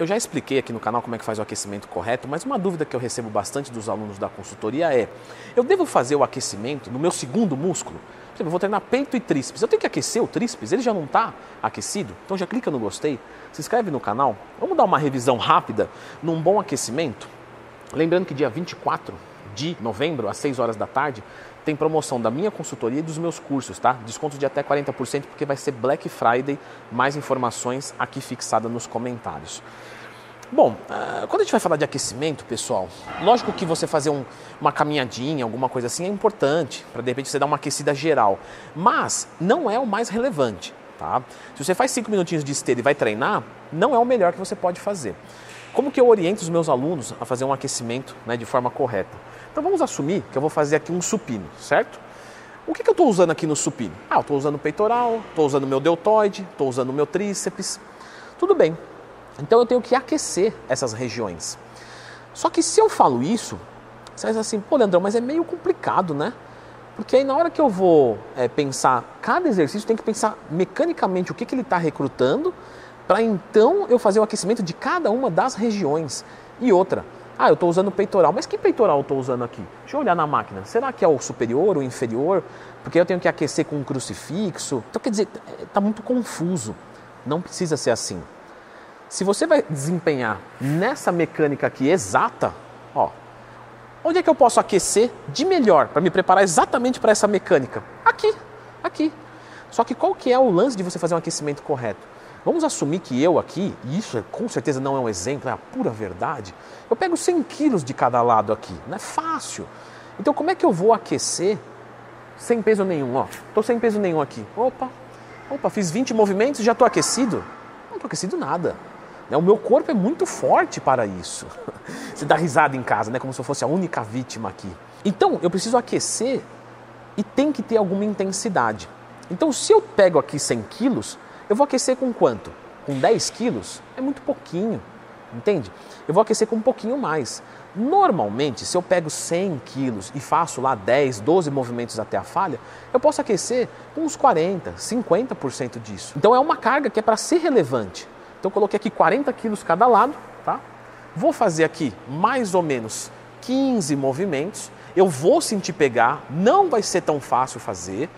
eu já expliquei aqui no canal como é que faz o aquecimento correto, mas uma dúvida que eu recebo bastante dos alunos da consultoria é: eu devo fazer o aquecimento no meu segundo músculo? Por exemplo, eu vou treinar peito e tríceps. Eu tenho que aquecer o tríceps? Ele já não está aquecido? Então já clica no gostei, se inscreve no canal. Vamos dar uma revisão rápida num bom aquecimento? Lembrando que dia 24 de novembro, às 6 horas da tarde, tem promoção da minha consultoria e dos meus cursos, tá? Desconto de até 40% porque vai ser Black Friday. Mais informações aqui fixada nos comentários. Bom, uh, quando a gente vai falar de aquecimento, pessoal, lógico que você fazer um, uma caminhadinha, alguma coisa assim, é importante, para de repente você dar uma aquecida geral. Mas não é o mais relevante, tá? Se você faz 5 minutinhos de esteira e vai treinar, não é o melhor que você pode fazer. Como que eu oriento os meus alunos a fazer um aquecimento né, de forma correta? Então vamos assumir que eu vou fazer aqui um supino, certo? O que, que eu estou usando aqui no supino? Ah, eu estou usando o peitoral, estou usando meu deltoide, estou usando meu tríceps. Tudo bem. Então eu tenho que aquecer essas regiões. Só que se eu falo isso, você dizer assim, pô, Leandrão, mas é meio complicado, né? Porque aí na hora que eu vou é, pensar cada exercício, tem que pensar mecanicamente o que, que ele está recrutando, para então eu fazer o aquecimento de cada uma das regiões. E outra, ah, eu estou usando o peitoral. Mas que peitoral eu estou usando aqui? Deixa eu olhar na máquina. Será que é o superior ou inferior? Porque eu tenho que aquecer com um crucifixo. Então, quer dizer, está muito confuso. Não precisa ser assim. Se você vai desempenhar nessa mecânica aqui exata, ó, onde é que eu posso aquecer de melhor para me preparar exatamente para essa mecânica? Aqui, aqui. Só que qual que é o lance de você fazer um aquecimento correto? Vamos assumir que eu aqui, e isso é, com certeza não é um exemplo, é a pura verdade, eu pego 100 quilos de cada lado aqui, não é fácil. Então como é que eu vou aquecer sem peso nenhum? Ó, estou sem peso nenhum aqui. Opa, opa, fiz 20 movimentos e já estou aquecido? Não estou aquecido nada. Né, o meu corpo é muito forte para isso. Você dá risada em casa, né? como se eu fosse a única vítima aqui. Então, eu preciso aquecer e tem que ter alguma intensidade. Então, se eu pego aqui 100 quilos, eu vou aquecer com quanto? Com 10 quilos? É muito pouquinho, entende? Eu vou aquecer com um pouquinho mais. Normalmente, se eu pego 100 quilos e faço lá 10, 12 movimentos até a falha, eu posso aquecer com uns 40, 50% disso. Então é uma carga que é para ser relevante. Então eu coloquei aqui 40 quilos cada lado, tá? Vou fazer aqui mais ou menos 15 movimentos. Eu vou sentir pegar, não vai ser tão fácil fazer,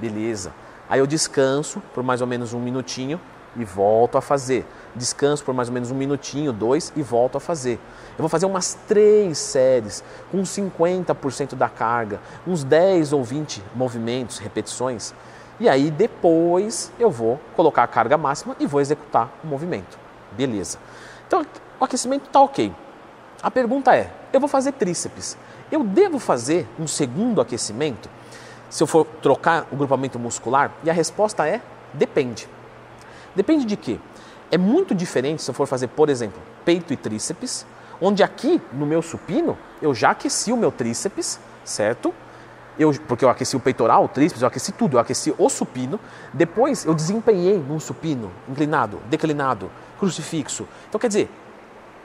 beleza. Aí eu descanso por mais ou menos um minutinho e volto a fazer. Descanso por mais ou menos um minutinho, dois e volto a fazer. Eu vou fazer umas três séries com 50% da carga, uns 10 ou 20 movimentos, repetições. E aí depois eu vou colocar a carga máxima e vou executar o movimento. Beleza. Então o aquecimento está ok. A pergunta é: eu vou fazer tríceps. Eu devo fazer um segundo aquecimento? Se eu for trocar o grupamento muscular? E a resposta é depende. Depende de quê? É muito diferente se eu for fazer, por exemplo, peito e tríceps, onde aqui no meu supino eu já aqueci o meu tríceps, certo? Eu, porque eu aqueci o peitoral, o tríceps, eu aqueci tudo, eu aqueci o supino. Depois eu desempenhei num supino inclinado, declinado, crucifixo. Então quer dizer,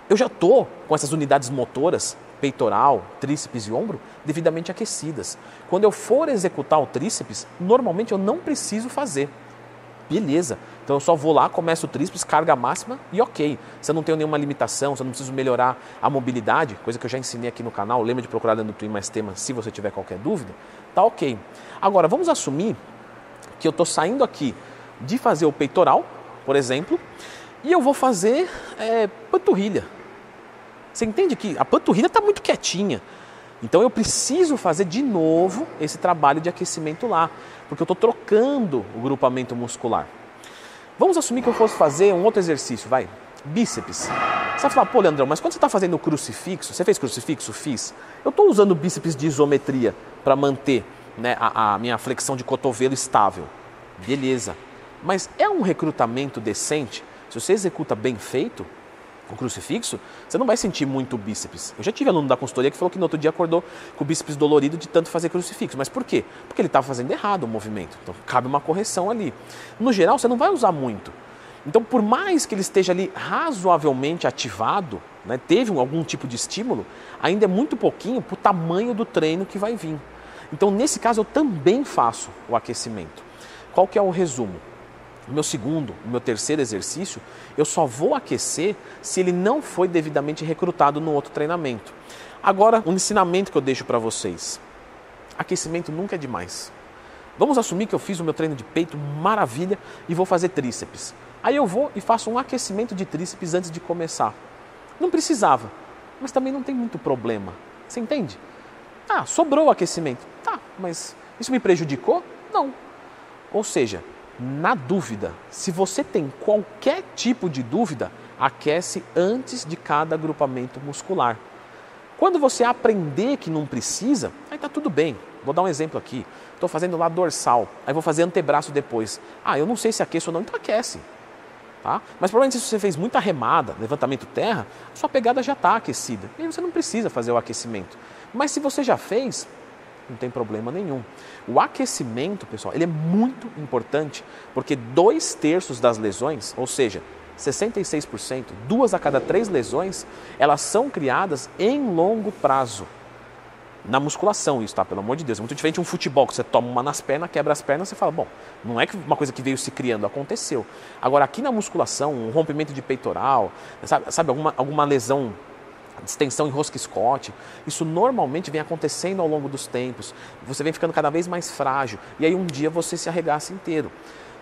eu já estou com essas unidades motoras peitoral, tríceps e ombro devidamente aquecidas. Quando eu for executar o tríceps, normalmente eu não preciso fazer. Beleza. Então eu só vou lá, começo o tríceps, carga máxima e ok. Você não tem nenhuma limitação, você não precisa melhorar a mobilidade, coisa que eu já ensinei aqui no canal. Lembra de procurar dentro do Twin mais temas se você tiver qualquer dúvida? Tá ok. Agora vamos assumir que eu estou saindo aqui de fazer o peitoral, por exemplo, e eu vou fazer é, panturrilha. Você entende que a panturrilha está muito quietinha. Então eu preciso fazer de novo esse trabalho de aquecimento lá, porque eu estou trocando o grupamento muscular. Vamos assumir que eu fosse fazer um outro exercício, vai, bíceps. Você vai falar, pô, Leandrão, mas quando você está fazendo crucifixo, você fez crucifixo? Fiz. Eu estou usando bíceps de isometria para manter né, a, a minha flexão de cotovelo estável. Beleza. Mas é um recrutamento decente? Se você executa bem feito, o crucifixo, você não vai sentir muito bíceps. Eu já tive aluno da consultoria que falou que no outro dia acordou com o bíceps dolorido de tanto fazer crucifixo. Mas por quê? Porque ele estava fazendo errado o movimento. Então cabe uma correção ali. No geral, você não vai usar muito. Então, por mais que ele esteja ali razoavelmente ativado, né, teve algum tipo de estímulo, ainda é muito pouquinho para o tamanho do treino que vai vir. Então, nesse caso, eu também faço o aquecimento. Qual que é o resumo? O meu segundo, o meu terceiro exercício, eu só vou aquecer se ele não foi devidamente recrutado no outro treinamento. Agora, um ensinamento que eu deixo para vocês: aquecimento nunca é demais. Vamos assumir que eu fiz o meu treino de peito, maravilha, e vou fazer tríceps. Aí eu vou e faço um aquecimento de tríceps antes de começar. Não precisava, mas também não tem muito problema. Você entende? Ah, sobrou o aquecimento. Tá, mas isso me prejudicou? Não. Ou seja, na dúvida, se você tem qualquer tipo de dúvida, aquece antes de cada agrupamento muscular. Quando você aprender que não precisa, aí tá tudo bem. Vou dar um exemplo aqui. Estou fazendo lá dorsal, aí vou fazer antebraço depois. Ah, eu não sei se aqueço ou não, então aquece. Tá? Mas provavelmente se você fez muita remada, levantamento terra, sua pegada já está aquecida. E aí você não precisa fazer o aquecimento. Mas se você já fez, não tem problema nenhum. O aquecimento, pessoal, ele é muito importante porque dois terços das lesões, ou seja, 66%, duas a cada três lesões, elas são criadas em longo prazo. Na musculação, isso, tá? Pelo amor de Deus. É muito diferente de um futebol, que você toma uma nas pernas, quebra as pernas, você fala, bom, não é uma coisa que veio se criando, aconteceu. Agora, aqui na musculação, um rompimento de peitoral, sabe, sabe alguma, alguma lesão distensão em rosca Scott. Isso normalmente vem acontecendo ao longo dos tempos. Você vem ficando cada vez mais frágil e aí um dia você se arregaça inteiro.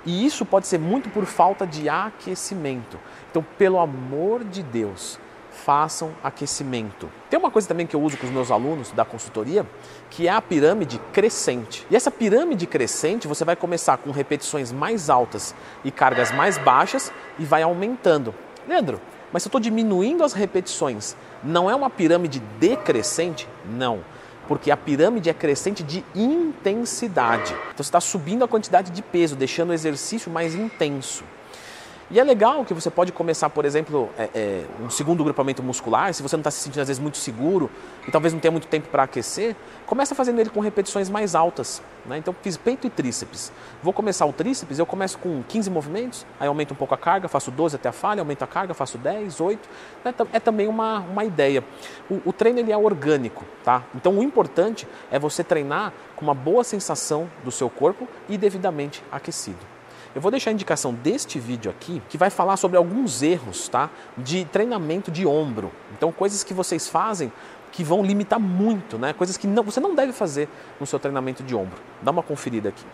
E isso pode ser muito por falta de aquecimento. Então, pelo amor de Deus, façam aquecimento. Tem uma coisa também que eu uso com os meus alunos da consultoria, que é a pirâmide crescente. E essa pirâmide crescente, você vai começar com repetições mais altas e cargas mais baixas e vai aumentando. Leandro, mas se eu estou diminuindo as repetições, não é uma pirâmide decrescente? Não porque a pirâmide é crescente de intensidade. Então você está subindo a quantidade de peso, deixando o exercício mais intenso. E é legal que você pode começar, por exemplo, é, é, um segundo grupamento muscular, se você não está se sentindo às vezes muito seguro e talvez não tenha muito tempo para aquecer, começa fazendo ele com repetições mais altas. Né? Então fiz peito e tríceps. Vou começar o tríceps, eu começo com 15 movimentos, aí aumento um pouco a carga, faço 12 até a falha, aumento a carga, faço 10, 8. É, é também uma, uma ideia. O, o treino ele é orgânico, tá? Então o importante é você treinar com uma boa sensação do seu corpo e devidamente aquecido. Eu vou deixar a indicação deste vídeo aqui, que vai falar sobre alguns erros tá, de treinamento de ombro. Então, coisas que vocês fazem que vão limitar muito, né? coisas que não, você não deve fazer no seu treinamento de ombro. Dá uma conferida aqui.